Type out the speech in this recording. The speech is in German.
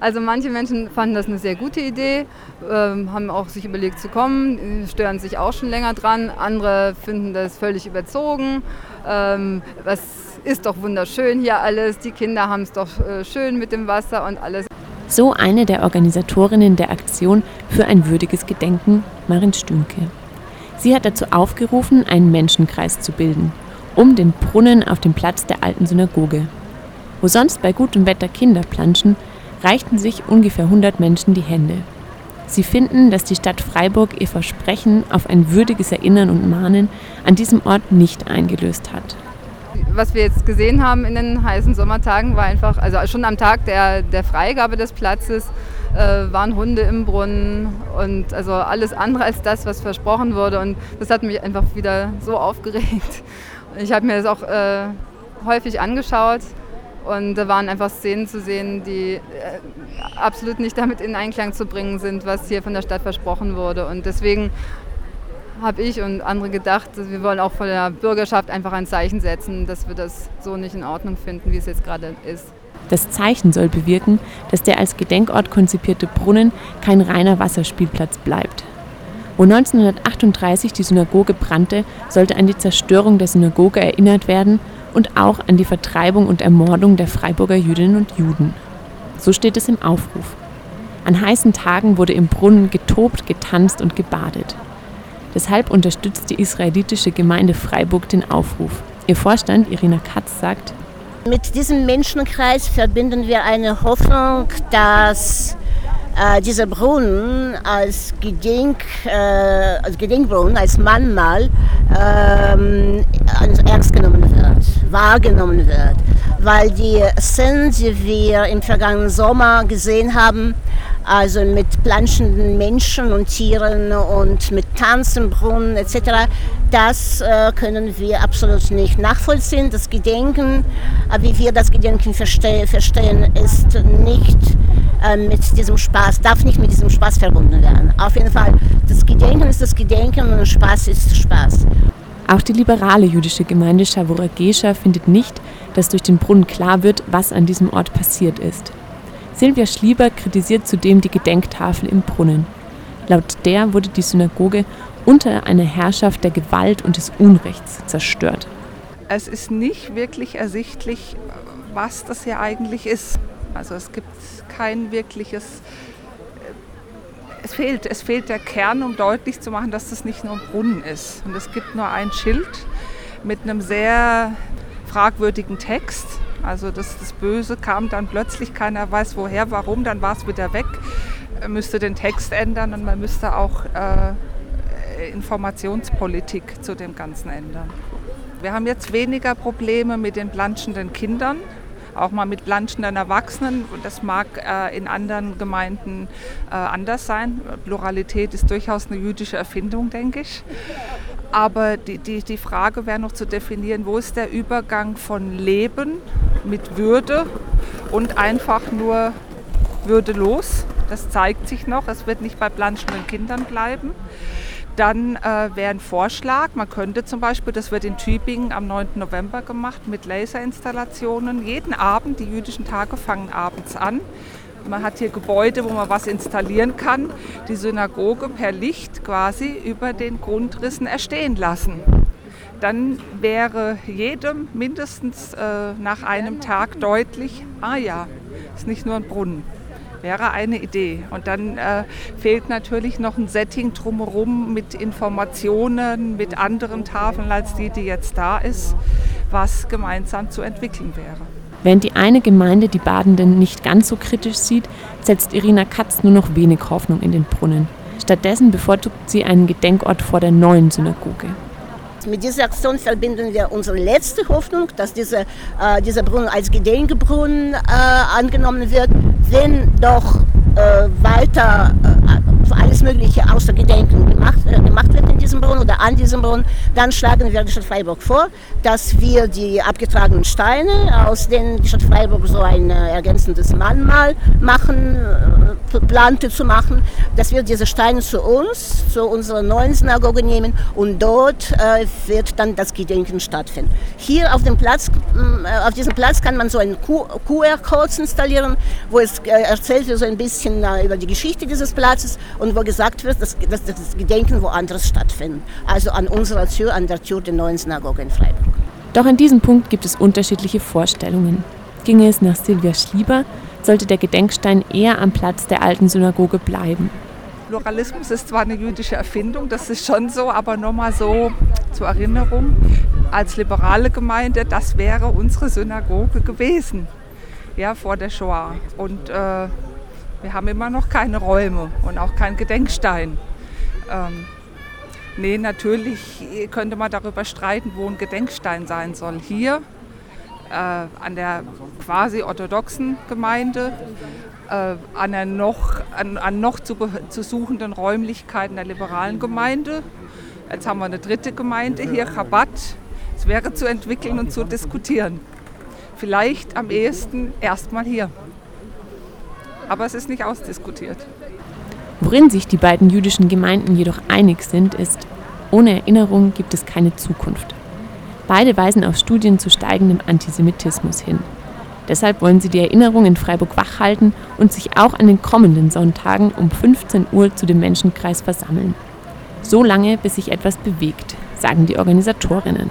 Also manche Menschen fanden das eine sehr gute Idee, ähm, haben auch sich überlegt zu kommen, stören sich auch schon länger dran. Andere finden das völlig überzogen. Ähm, was ist doch wunderschön hier alles, die Kinder haben es doch äh, schön mit dem Wasser und alles. So eine der Organisatorinnen der Aktion für ein würdiges Gedenken, Marin Stünke. Sie hat dazu aufgerufen, einen Menschenkreis zu bilden, um den Brunnen auf dem Platz der alten Synagoge. Wo sonst bei gutem Wetter Kinder planschen, reichten sich ungefähr 100 Menschen die Hände. Sie finden, dass die Stadt Freiburg ihr Versprechen auf ein würdiges Erinnern und Mahnen an diesem Ort nicht eingelöst hat. Was wir jetzt gesehen haben in den heißen Sommertagen war einfach, also schon am Tag der, der Freigabe des Platzes äh, waren Hunde im Brunnen und also alles andere als das, was versprochen wurde. Und das hat mich einfach wieder so aufgeregt. Ich habe mir das auch äh, häufig angeschaut und da waren einfach Szenen zu sehen, die äh, absolut nicht damit in Einklang zu bringen sind, was hier von der Stadt versprochen wurde. Und deswegen habe ich und andere gedacht, wir wollen auch von der Bürgerschaft einfach ein Zeichen setzen, dass wir das so nicht in Ordnung finden, wie es jetzt gerade ist. Das Zeichen soll bewirken, dass der als Gedenkort konzipierte Brunnen kein reiner Wasserspielplatz bleibt. Wo 1938 die Synagoge brannte, sollte an die Zerstörung der Synagoge erinnert werden und auch an die Vertreibung und Ermordung der Freiburger Jüdinnen und Juden. So steht es im Aufruf. An heißen Tagen wurde im Brunnen getobt, getanzt und gebadet. Deshalb unterstützt die israelitische Gemeinde Freiburg den Aufruf. Ihr Vorstand Irina Katz sagt, mit diesem Menschenkreis verbinden wir eine Hoffnung, dass äh, dieser Brunnen als, Gedenk, äh, als Gedenkbrunnen, als Mahnmal ähm, ernst genommen wird, wahrgenommen wird. Weil die Szenen, die wir im vergangenen Sommer gesehen haben, also mit planschenden Menschen und Tieren und mit Tanzenbrunnen etc., das äh, können wir absolut nicht nachvollziehen. Das Gedenken, äh, wie wir das Gedenken verste verstehen, ist nicht äh, mit diesem Spaß, darf nicht mit diesem Spaß verbunden werden. Auf jeden Fall, das Gedenken ist das Gedenken und Spaß ist Spaß. Auch die liberale jüdische Gemeinde Shavura Gesha findet nicht, dass durch den Brunnen klar wird, was an diesem Ort passiert ist. Silvia Schlieber kritisiert zudem die Gedenktafel im Brunnen. Laut der wurde die Synagoge unter einer Herrschaft der Gewalt und des Unrechts zerstört. Es ist nicht wirklich ersichtlich, was das hier eigentlich ist. Also es gibt kein wirkliches, es fehlt, es fehlt der Kern, um deutlich zu machen, dass das nicht nur ein Brunnen ist. Und es gibt nur ein Schild mit einem sehr fragwürdigen Text. Also das, das Böse kam dann plötzlich, keiner weiß woher, warum, dann war es wieder weg. Man müsste den Text ändern und man müsste auch äh, Informationspolitik zu dem Ganzen ändern. Wir haben jetzt weniger Probleme mit den planschenden Kindern, auch mal mit planschenden Erwachsenen. Das mag äh, in anderen Gemeinden äh, anders sein. Pluralität ist durchaus eine jüdische Erfindung, denke ich. Aber die, die, die Frage wäre noch zu definieren, wo ist der Übergang von Leben mit Würde und einfach nur würdelos. Das zeigt sich noch, es wird nicht bei planschenden Kindern bleiben. Dann äh, wäre ein Vorschlag, man könnte zum Beispiel, das wird in Tübingen am 9. November gemacht, mit Laserinstallationen. Jeden Abend, die jüdischen Tage fangen abends an. Man hat hier Gebäude, wo man was installieren kann. Die Synagoge per Licht quasi über den Grundrissen erstehen lassen dann wäre jedem mindestens äh, nach einem Tag deutlich, ah ja, ist nicht nur ein Brunnen. Wäre eine Idee. Und dann äh, fehlt natürlich noch ein Setting drumherum mit Informationen, mit anderen Tafeln als die, die jetzt da ist, was gemeinsam zu entwickeln wäre. Während die eine Gemeinde die Badenden nicht ganz so kritisch sieht, setzt Irina Katz nur noch wenig Hoffnung in den Brunnen. Stattdessen bevorzugt sie einen Gedenkort vor der neuen Synagoge. Mit dieser Aktion verbinden wir unsere letzte Hoffnung, dass diese, äh, dieser Brunnen als Gedenkbrunnen äh, angenommen wird, wenn doch äh, weiter äh, Mögliche außer Gedenken gemacht, äh, gemacht wird in diesem Brunnen oder an diesem Brunnen, dann schlagen wir die Stadt Freiburg vor, dass wir die abgetragenen Steine, aus denen die Stadt Freiburg so ein äh, ergänzendes Mahnmal machen plante zu machen, dass wir diese Steine zu uns, zu unserer neuen Synagoge nehmen und dort äh, wird dann das Gedenken stattfinden. Hier auf dem Platz, äh, auf diesem Platz kann man so einen QR-Code installieren, wo es äh, erzählt wird so ein bisschen äh, über die Geschichte dieses Platzes und wo gesagt wird, dass, dass das Gedenken woanders stattfindet. Also an unserer Tür, an der Tür der neuen Synagoge in Freiburg. Doch an diesem Punkt gibt es unterschiedliche Vorstellungen. Ginge es nach Silvia Schlieber, sollte der Gedenkstein eher am Platz der alten Synagoge bleiben. Pluralismus ist zwar eine jüdische Erfindung, das ist schon so, aber nochmal so zur Erinnerung, als liberale Gemeinde, das wäre unsere Synagoge gewesen, ja, vor der Shoah. Und äh, wir haben immer noch keine Räume und auch keinen Gedenkstein. Ähm, nee, natürlich könnte man darüber streiten, wo ein Gedenkstein sein soll. Hier äh, an der quasi orthodoxen Gemeinde, äh, an, der noch, an, an noch zu, zu suchenden Räumlichkeiten der liberalen Gemeinde. Jetzt haben wir eine dritte Gemeinde hier, Chabad. Es wäre zu entwickeln und zu diskutieren. Vielleicht am ehesten erstmal hier. Aber es ist nicht ausdiskutiert. Worin sich die beiden jüdischen Gemeinden jedoch einig sind, ist, ohne Erinnerung gibt es keine Zukunft. Beide weisen auf Studien zu steigendem Antisemitismus hin. Deshalb wollen sie die Erinnerung in Freiburg wachhalten und sich auch an den kommenden Sonntagen um 15 Uhr zu dem Menschenkreis versammeln. So lange, bis sich etwas bewegt, sagen die Organisatorinnen.